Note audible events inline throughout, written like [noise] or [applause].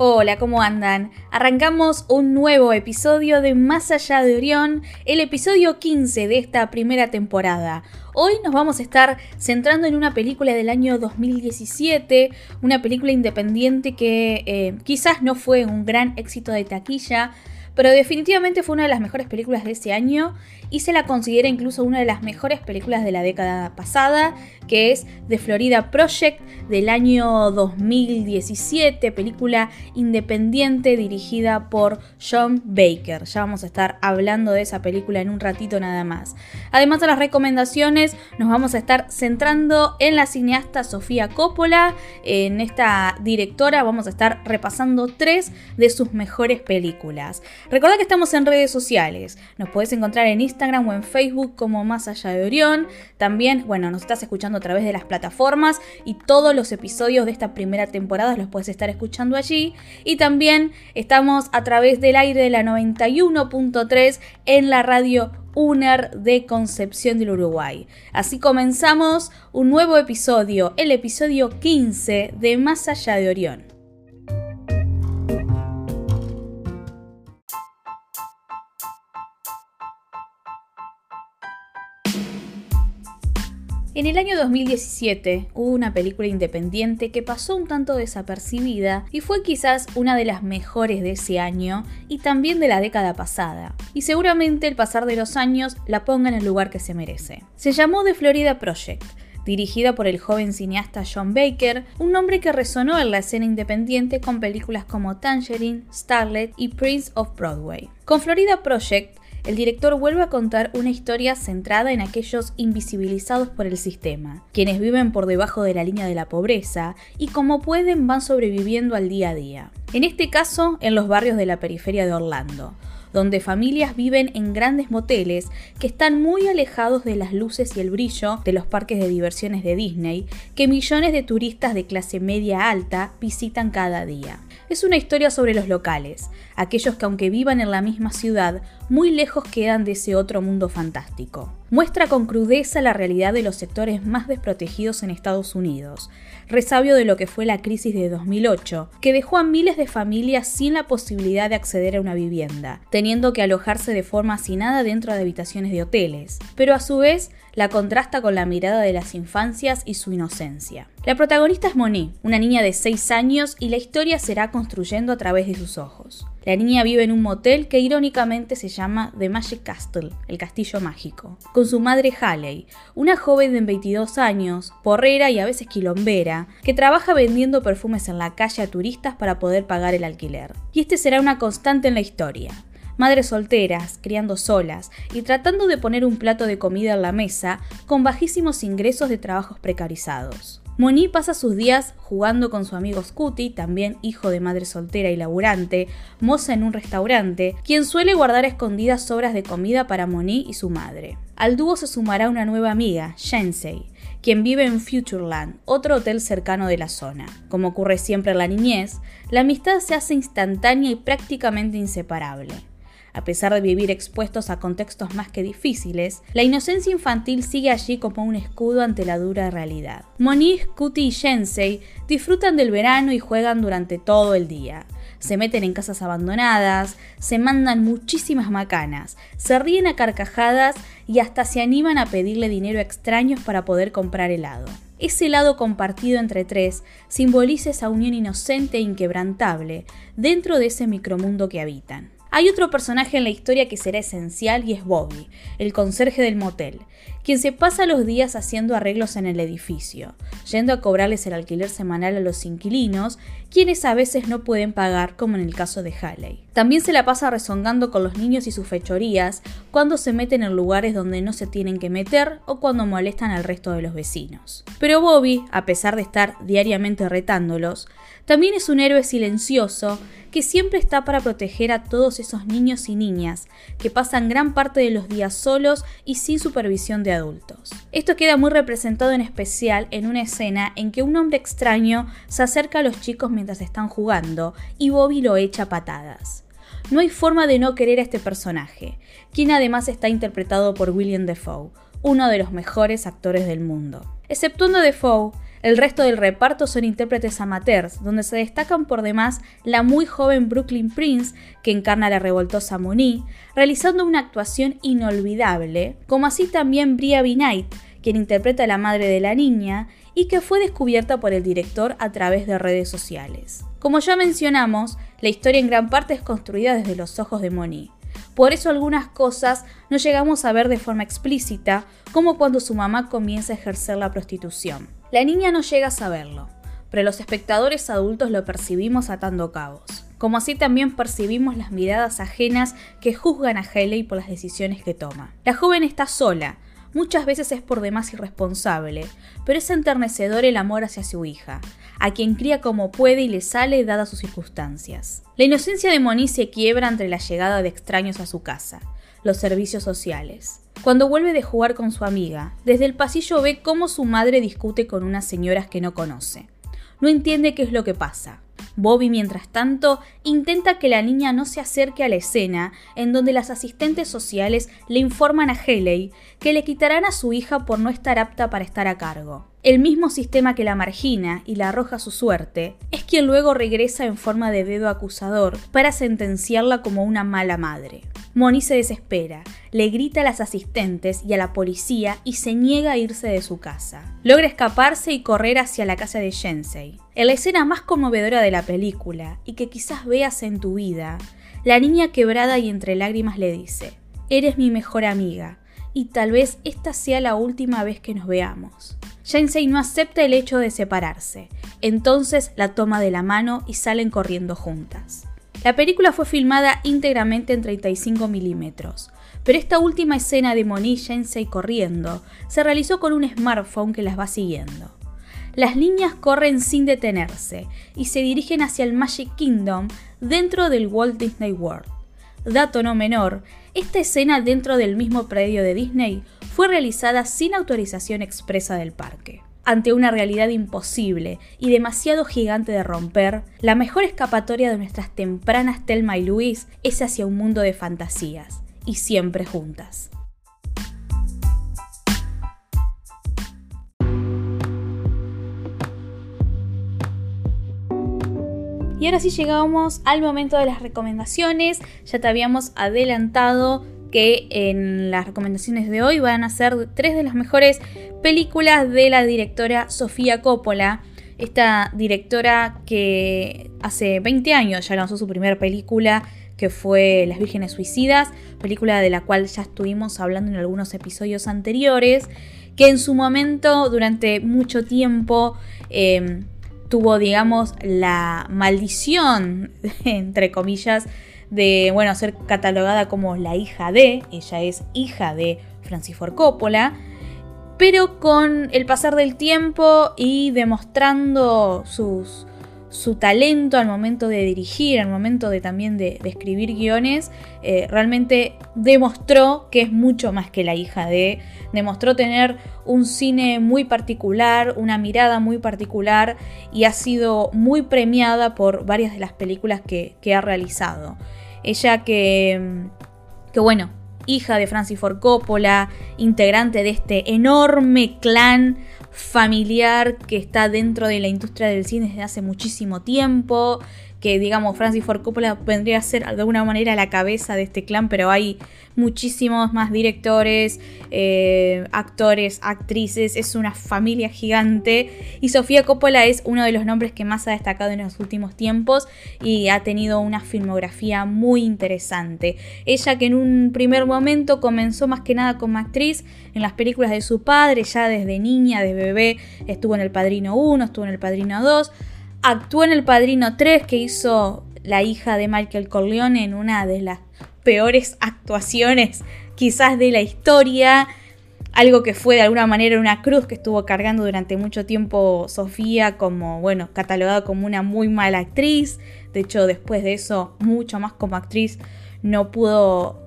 Hola, ¿cómo andan? Arrancamos un nuevo episodio de Más allá de Orión, el episodio 15 de esta primera temporada. Hoy nos vamos a estar centrando en una película del año 2017, una película independiente que eh, quizás no fue un gran éxito de taquilla, pero definitivamente fue una de las mejores películas de ese año y se la considera incluso una de las mejores películas de la década pasada, que es The Florida Project del año 2017, película independiente dirigida por John Baker. Ya vamos a estar hablando de esa película en un ratito nada más. Además de las recomendaciones, nos vamos a estar centrando en la cineasta Sofía Coppola. En esta directora vamos a estar repasando tres de sus mejores películas. Recuerda que estamos en redes sociales. Nos puedes encontrar en Instagram Instagram o en Facebook como Más Allá de Orión. También, bueno, nos estás escuchando a través de las plataformas y todos los episodios de esta primera temporada los puedes estar escuchando allí. Y también estamos a través del aire de la 91.3 en la radio UNER de Concepción del Uruguay. Así comenzamos un nuevo episodio, el episodio 15 de Más Allá de Orión. En el año 2017 hubo una película independiente que pasó un tanto desapercibida y fue quizás una de las mejores de ese año y también de la década pasada. Y seguramente el pasar de los años la ponga en el lugar que se merece. Se llamó The Florida Project dirigida por el joven cineasta John Baker, un nombre que resonó en la escena independiente con películas como Tangerine, Starlet y Prince of Broadway. Con Florida Project el director vuelve a contar una historia centrada en aquellos invisibilizados por el sistema, quienes viven por debajo de la línea de la pobreza y como pueden van sobreviviendo al día a día. En este caso, en los barrios de la periferia de Orlando, donde familias viven en grandes moteles que están muy alejados de las luces y el brillo de los parques de diversiones de Disney que millones de turistas de clase media alta visitan cada día. Es una historia sobre los locales, aquellos que aunque vivan en la misma ciudad, muy lejos quedan de ese otro mundo fantástico. Muestra con crudeza la realidad de los sectores más desprotegidos en Estados Unidos, resabio de lo que fue la crisis de 2008, que dejó a miles de familias sin la posibilidad de acceder a una vivienda, teniendo que alojarse de forma hacinada dentro de habitaciones de hoteles, pero a su vez la contrasta con la mirada de las infancias y su inocencia. La protagonista es Monique, una niña de 6 años y la historia será construyendo a través de sus ojos. La niña vive en un motel que irónicamente se llama The Magic Castle, el castillo mágico, con su madre Haley, una joven de 22 años, porrera y a veces quilombera, que trabaja vendiendo perfumes en la calle a turistas para poder pagar el alquiler. Y este será una constante en la historia madres solteras, criando solas y tratando de poner un plato de comida en la mesa con bajísimos ingresos de trabajos precarizados. Moni pasa sus días jugando con su amigo Scooty, también hijo de madre soltera y laburante, moza en un restaurante, quien suele guardar escondidas sobras de comida para Moni y su madre. Al dúo se sumará una nueva amiga, Shensei, quien vive en Futureland, otro hotel cercano de la zona. Como ocurre siempre en la niñez, la amistad se hace instantánea y prácticamente inseparable. A pesar de vivir expuestos a contextos más que difíciles, la inocencia infantil sigue allí como un escudo ante la dura realidad. Monique, Kuti y Shensei disfrutan del verano y juegan durante todo el día. Se meten en casas abandonadas, se mandan muchísimas macanas, se ríen a carcajadas y hasta se animan a pedirle dinero a extraños para poder comprar helado. Ese lado compartido entre tres simboliza esa unión inocente e inquebrantable dentro de ese micromundo que habitan. Hay otro personaje en la historia que será esencial y es Bobby, el conserje del motel, quien se pasa los días haciendo arreglos en el edificio, yendo a cobrarles el alquiler semanal a los inquilinos, quienes a veces no pueden pagar, como en el caso de Halley. También se la pasa rezongando con los niños y sus fechorías cuando se meten en lugares donde no se tienen que meter o cuando molestan al resto de los vecinos. Pero Bobby, a pesar de estar diariamente retándolos, también es un héroe silencioso que siempre está para proteger a todos esos niños y niñas que pasan gran parte de los días solos y sin supervisión de adultos. Esto queda muy representado en especial en una escena en que un hombre extraño se acerca a los chicos mientras están jugando y Bobby lo echa a patadas. No hay forma de no querer a este personaje, quien además está interpretado por William Defoe, uno de los mejores actores del mundo. Exceptuando Defoe, el resto del reparto son intérpretes amateurs, donde se destacan por demás la muy joven Brooklyn Prince, que encarna a la revoltosa Moni, realizando una actuación inolvidable, como así también Bria B. Knight, quien interpreta a la madre de la niña y que fue descubierta por el director a través de redes sociales. Como ya mencionamos, la historia en gran parte es construida desde los ojos de Moni. Por eso algunas cosas no llegamos a ver de forma explícita, como cuando su mamá comienza a ejercer la prostitución. La niña no llega a saberlo, pero los espectadores adultos lo percibimos atando cabos. Como así también percibimos las miradas ajenas que juzgan a Haley por las decisiones que toma. La joven está sola, muchas veces es por demás irresponsable, pero es enternecedor el amor hacia su hija, a quien cría como puede y le sale dadas sus circunstancias. La inocencia de Moni se quiebra ante la llegada de extraños a su casa, los servicios sociales. Cuando vuelve de jugar con su amiga, desde el pasillo ve cómo su madre discute con unas señoras que no conoce. No entiende qué es lo que pasa. Bobby, mientras tanto, intenta que la niña no se acerque a la escena en donde las asistentes sociales le informan a Haley que le quitarán a su hija por no estar apta para estar a cargo. El mismo sistema que la margina y la arroja a su suerte es quien luego regresa en forma de dedo acusador para sentenciarla como una mala madre. Moni se desespera, le grita a las asistentes y a la policía y se niega a irse de su casa. Logra escaparse y correr hacia la casa de Jensei. En la escena más conmovedora de la película, y que quizás veas en tu vida, la niña quebrada y entre lágrimas le dice, Eres mi mejor amiga, y tal vez esta sea la última vez que nos veamos. Jensei no acepta el hecho de separarse, entonces la toma de la mano y salen corriendo juntas. La película fue filmada íntegramente en 35 milímetros, pero esta última escena de Moni Jensei corriendo se realizó con un smartphone que las va siguiendo. Las niñas corren sin detenerse y se dirigen hacia el Magic Kingdom dentro del Walt Disney World. Dato no menor, esta escena dentro del mismo predio de Disney fue realizada sin autorización expresa del parque ante una realidad imposible y demasiado gigante de romper, la mejor escapatoria de nuestras tempranas Telma y Luis es hacia un mundo de fantasías, y siempre juntas. Y ahora sí llegamos al momento de las recomendaciones. Ya te habíamos adelantado que en las recomendaciones de hoy van a ser tres de las mejores películas de la directora Sofía Coppola. Esta directora que hace 20 años ya lanzó su primera película que fue Las Vírgenes Suicidas, película de la cual ya estuvimos hablando en algunos episodios anteriores, que en su momento, durante mucho tiempo, em, tuvo, digamos, la maldición, [laughs] entre comillas, de, bueno, ser catalogada como la hija de, ella es hija de Francis Ford Coppola, pero con el pasar del tiempo y demostrando sus, su talento al momento de dirigir, al momento de también de, escribir guiones, eh, realmente demostró que es mucho más que la hija de, demostró tener un cine muy particular, una mirada muy particular y ha sido muy premiada por varias de las películas que, que ha realizado. Ella que, que bueno, hija de Francis Ford Coppola, integrante de este enorme clan familiar que está dentro de la industria del cine desde hace muchísimo tiempo, que digamos Francis Ford Coppola vendría a ser de alguna manera la cabeza de este clan, pero hay muchísimos más directores, eh, actores, actrices, es una familia gigante y Sofía Coppola es uno de los nombres que más ha destacado en los últimos tiempos y ha tenido una filmografía muy interesante. Ella que en un primer momento comenzó más que nada como actriz en las películas de su padre, ya desde niña, desde bebé, estuvo en El Padrino 1, estuvo en El Padrino 2, actuó en El Padrino 3 que hizo la hija de Michael Corleone en una de las peores actuaciones quizás de la historia. Algo que fue de alguna manera una cruz que estuvo cargando durante mucho tiempo Sofía como, bueno, catalogada como una muy mala actriz. De hecho, después de eso, mucho más como actriz, no pudo,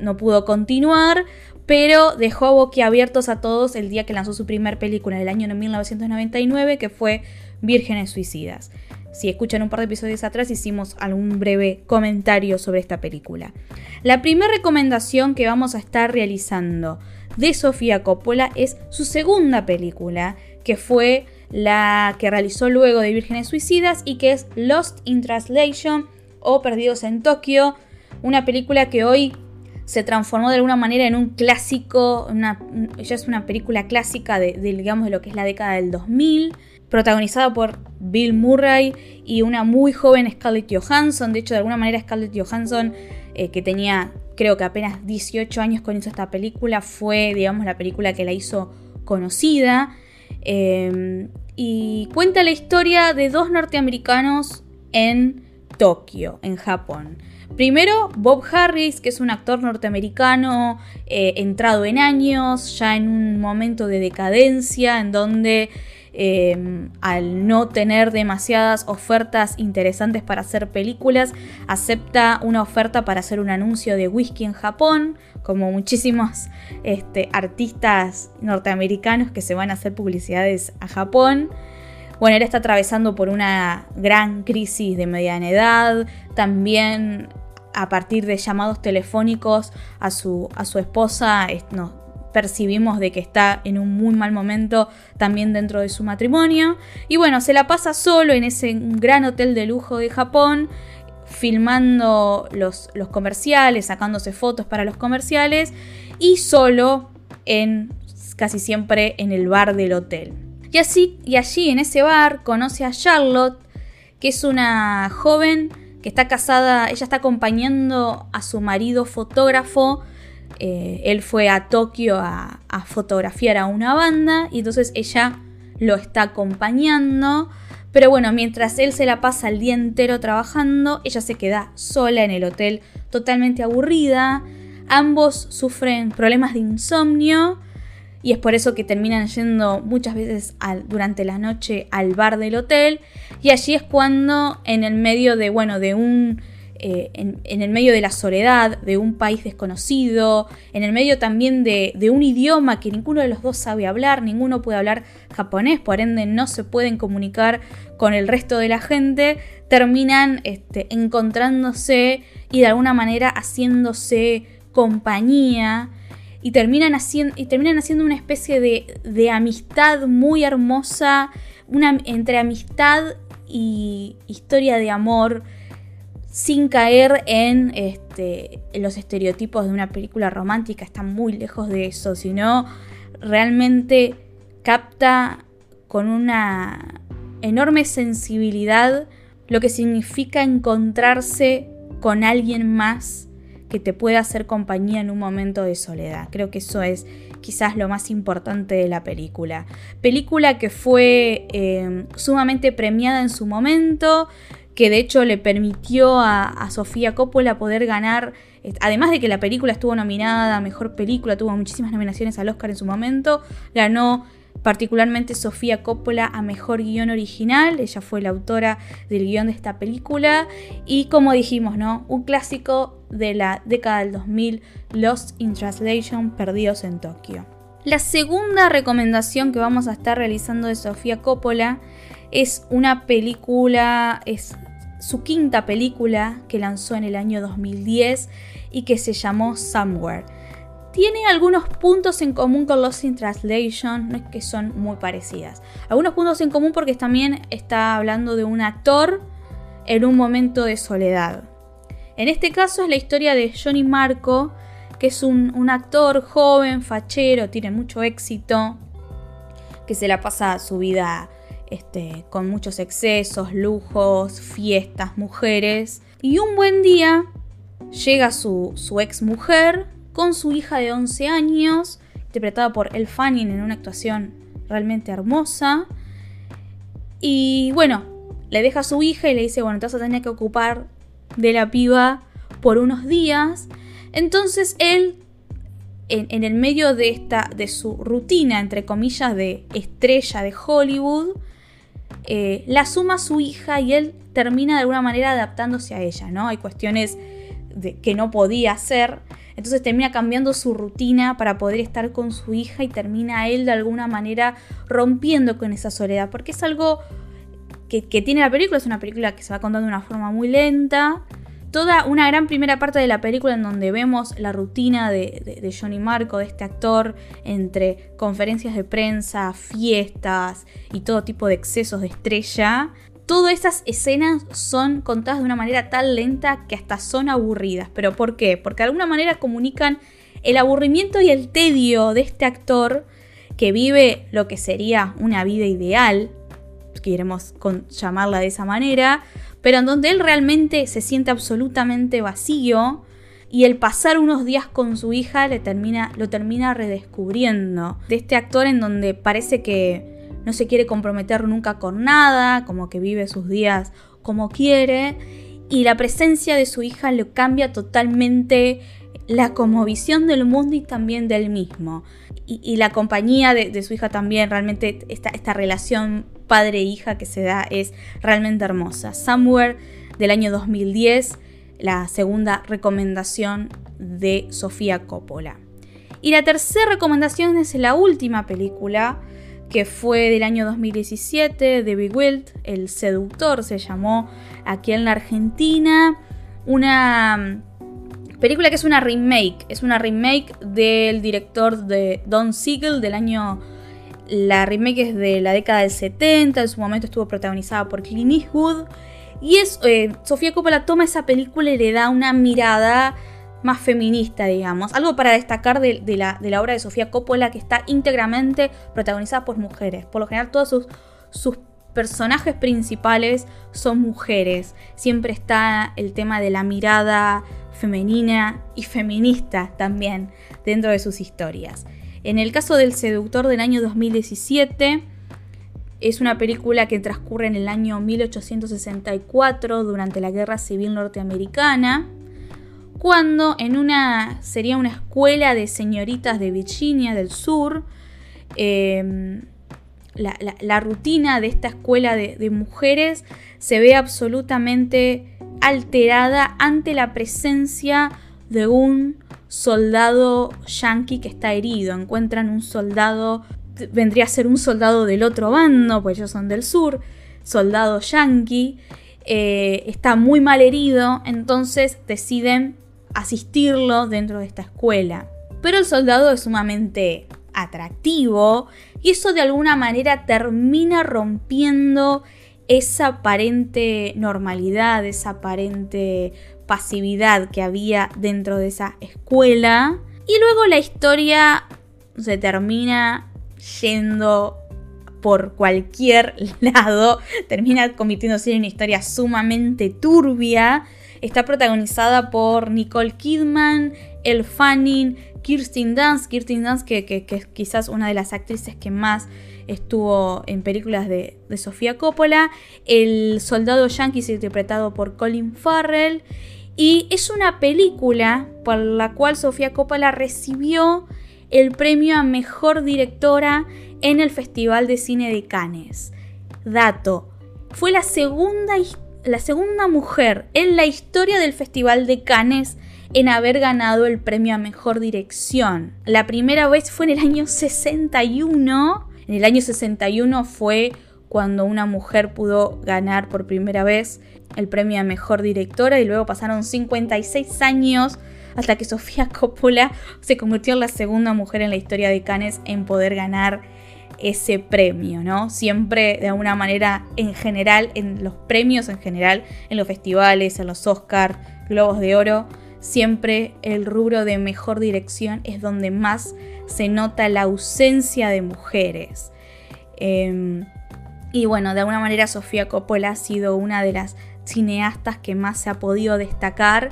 no pudo continuar. Pero dejó boquiabiertos a todos el día que lanzó su primer película en el año 1999, que fue Vírgenes Suicidas. Si escuchan un par de episodios atrás hicimos algún breve comentario sobre esta película. La primera recomendación que vamos a estar realizando de Sofía Coppola es su segunda película, que fue la que realizó luego de Vírgenes Suicidas y que es Lost in Translation o Perdidos en Tokio, una película que hoy se transformó de alguna manera en un clásico, una, ella es una película clásica de, digamos, de lo que es la década del 2000, protagonizada por Bill Murray y una muy joven Scarlett Johansson. De hecho, de alguna manera Scarlett Johansson, eh, que tenía creo que apenas 18 años cuando hizo esta película, fue, digamos, la película que la hizo conocida. Em, y cuenta la historia de dos norteamericanos en Tokio, en Japón. Primero, Bob Harris, que es un actor norteamericano eh, entrado en años, ya en un momento de decadencia, en donde Em, al no tener demasiadas ofertas interesantes para hacer películas, acepta una oferta para hacer un anuncio de whisky en Japón, como muchísimos este, artistas norteamericanos que se van a hacer publicidades a Japón. Bueno, él está atravesando por una gran crisis de mediana edad, también a partir de llamados telefónicos a su, a su esposa, no, percibimos de que está en un muy mal momento también dentro de su matrimonio. Y bueno, se la pasa solo en ese gran hotel de lujo de Japón, filmando los, los comerciales, sacándose fotos para los comerciales y solo en casi siempre en el bar del hotel. Y así y allí en ese bar conoce a Charlotte, que es una joven que está casada, ella está acompañando a su marido fotógrafo eh, él fue a Tokio a, fotografiar a una banda y entonces ella lo está acompañando. Pero bueno, mientras él se la pasa el día entero trabajando, ella se queda sola en el hotel totalmente aburrida. Ambos sufren problemas de insomnio y es por eso que terminan yendo muchas veces durante la noche al bar del hotel. Y allí es cuando en el medio de, bueno, de un eh, en, el medio de la soledad, de un país desconocido, en el medio también de, un idioma que ninguno de los dos sabe hablar, ninguno puede hablar japonés, por ende no se pueden comunicar con el resto de la gente, terminan este, encontrándose y de alguna manera haciéndose compañía y terminan, haciendo, y terminan haciendo una especie de, de amistad muy hermosa, una, entre amistad y historia de amor sin caer en, este, los estereotipos de una película romántica, está muy lejos de eso, sino realmente capta con una enorme sensibilidad lo que significa encontrarse con alguien más que te pueda hacer compañía en un momento de soledad. Creo que eso es quizás lo más importante de la película. Película que fue eh, sumamente premiada en su momento, que de hecho le permitió a, Sofía Coppola poder ganar, además de que la película estuvo nominada a Mejor Película, tuvo muchísimas nominaciones al Oscar en su momento, ganó particularmente Sofía Coppola a Mejor Guión Original, ella fue la autora del guion de esta película, y como dijimos, ¿no? Un clásico de la década del 2000, Lost in Translation, Perdidos en Tokio. La segunda recomendación que vamos a estar realizando de Sofía Coppola es una película, es su quinta película que lanzó en el año 2010 y que se llamó Somewhere. Tiene algunos puntos en común con Lost in Translation, no es que son muy parecidas. Algunos puntos en común porque también está hablando de un actor en un momento de soledad. En este caso es la historia de Johnny Marco, que es un, actor joven, fachero, tiene mucho éxito, que se la pasa su vida este, con muchos excesos, lujos, fiestas, mujeres. Y un buen día llega su, su ex mujer con su hija de 11 años, interpretada por El Fanning en una actuación realmente hermosa. Y bueno, le deja a su hija y le dice, bueno, te vas a tener que ocupar de la piba por unos días. Entonces él, en, el medio de, esta, de su rutina, entre comillas, de estrella de Hollywood, eh, la suma su hija y él termina de alguna manera adaptándose a ella, ¿no? Hay cuestiones de, que no podía hacer. Entonces termina cambiando su rutina para poder estar con su hija y termina él de alguna manera rompiendo con esa soledad. Porque es algo que, tiene la película, es una película que se va contando de una forma muy lenta. Toda una gran primera parte de la película en donde vemos la rutina de, de, Johnny Marco, de este actor, entre conferencias de prensa, fiestas y todo tipo de excesos de estrella. Todas esas escenas son contadas de una manera tan lenta que hasta son aburridas. ¿Pero por qué? Porque de alguna manera comunican el aburrimiento y el tedio de este actor que vive lo que sería una vida ideal, queremos llamarla de esa manera, pero en donde él realmente se siente absolutamente vacío y el pasar unos días con su hija le termina, lo termina redescubriendo. De este actor en donde parece que no se quiere comprometer nunca con nada, como que vive sus días como quiere, y la presencia de su hija le cambia totalmente la visión del mundo y también del mismo. Y, la compañía de, su hija también, realmente esta, esta relación padre-hija que se da es realmente hermosa. Somewhere del año 2010, la segunda recomendación de Sofía Coppola. Y la tercera recomendación es la última película que fue del año 2017, de Wild, El Seductor se llamó aquí en la Argentina. Una Película que es una remake, es una remake del director de Don Siegel del año... La remake es de la década del 70, en su momento estuvo protagonizada por Clint Eastwood. Y es, eh, Sofía Coppola toma esa película y le da una mirada más feminista, digamos. Algo para destacar de, la, de, la, obra de Sofía Coppola que está íntegramente protagonizada por mujeres. Por lo general todos sus, sus personajes principales son mujeres. Siempre está el tema de la mirada femenina y feminista también dentro de sus historias. En el caso del seductor del año 2017, es una película que transcurre en el año 1864 durante la Guerra Civil Norteamericana, cuando en una sería una escuela de señoritas de Virginia del Sur, em, la, rutina de esta escuela de mujeres se ve absolutamente alterada ante la presencia de un soldado yanqui que está herido. Encuentran un soldado, vendría a ser un soldado del otro bando, pues ellos son del sur, soldado yanqui, eh, está muy mal herido, entonces deciden asistirlo dentro de esta escuela. Pero el soldado es sumamente atractivo y eso de alguna manera termina rompiendo esa aparente normalidad, esa aparente pasividad que había dentro de esa escuela. Y luego la historia se termina yendo por cualquier [laughs] lado, termina convirtiéndose en una historia sumamente turbia. Está protagonizada por Nicole Kidman, El Fanning, Kirsten Dunst, Kirsten Dunst que, que, que es quizás una de las actrices que más estuvo en películas de, Sofía Coppola, El Soldado Yankee interpretado por Colin Farrell, y es una película por la cual Sofía Coppola recibió el premio a Mejor Directora en el Festival de Cine de Cannes. Dato, fue la segunda, la segunda mujer en la historia del Festival de Cannes en haber ganado el premio a Mejor Dirección. La primera vez fue en el año 61 en el año 61 fue cuando una mujer pudo ganar por primera vez el premio a Mejor Directora y luego pasaron 56 años hasta que Sofía [laughs] Coppola se convirtió en la segunda mujer en la historia de Cannes en poder ganar ese premio, ¿no? Siempre de alguna manera en general, en los premios en general, en los festivales, en los Oscar, Globos de Oro, siempre el rubro de mejor dirección es donde más se nota la ausencia de mujeres. Em, y bueno, de alguna manera Sofía Coppola ha sido una de las cineastas que más se ha podido destacar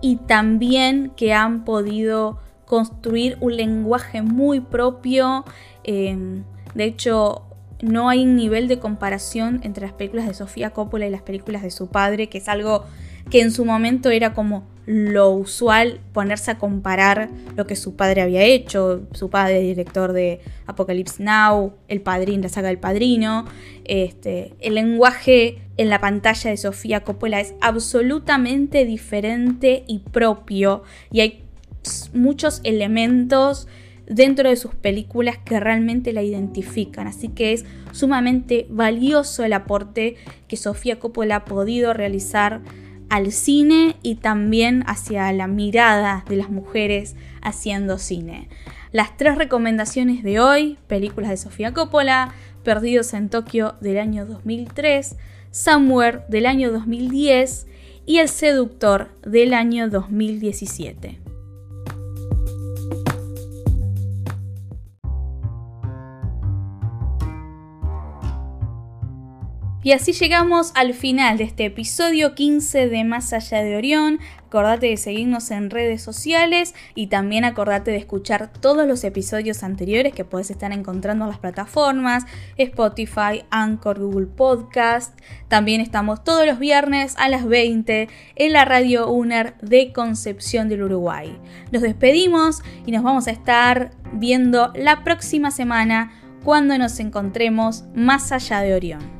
y también que han podido construir un lenguaje muy propio. Em, de hecho, no hay nivel de comparación entre las películas de Sofía Coppola y las películas de su padre, que es algo que en su momento era como lo usual ponerse a comparar lo que su padre había hecho, su padre director de Apocalypse Now, el padrino, la saga del padrino, este, el lenguaje en la pantalla de Sofía Coppola es absolutamente diferente y propio y hay muchos elementos dentro de sus películas que realmente la identifican. Así que es sumamente valioso el aporte que Sofía Coppola ha podido realizar al cine y también hacia la mirada de las mujeres haciendo cine. Las tres recomendaciones de hoy, películas de Sofía Coppola, Perdidos en Tokio del año 2003, Somewhere del año 2010 y El Seductor del año 2017. Y así llegamos al final de este episodio 15 de Más allá de Orión. Acordate de seguirnos en redes sociales y también acordate de escuchar todos los episodios anteriores que puedes estar encontrando en las plataformas Spotify, Anchor, Google Podcast. También estamos todos los viernes a las 20 en la radio UNER de Concepción del Uruguay. Nos despedimos y nos vamos a estar viendo la próxima semana cuando nos encontremos más allá de Orión.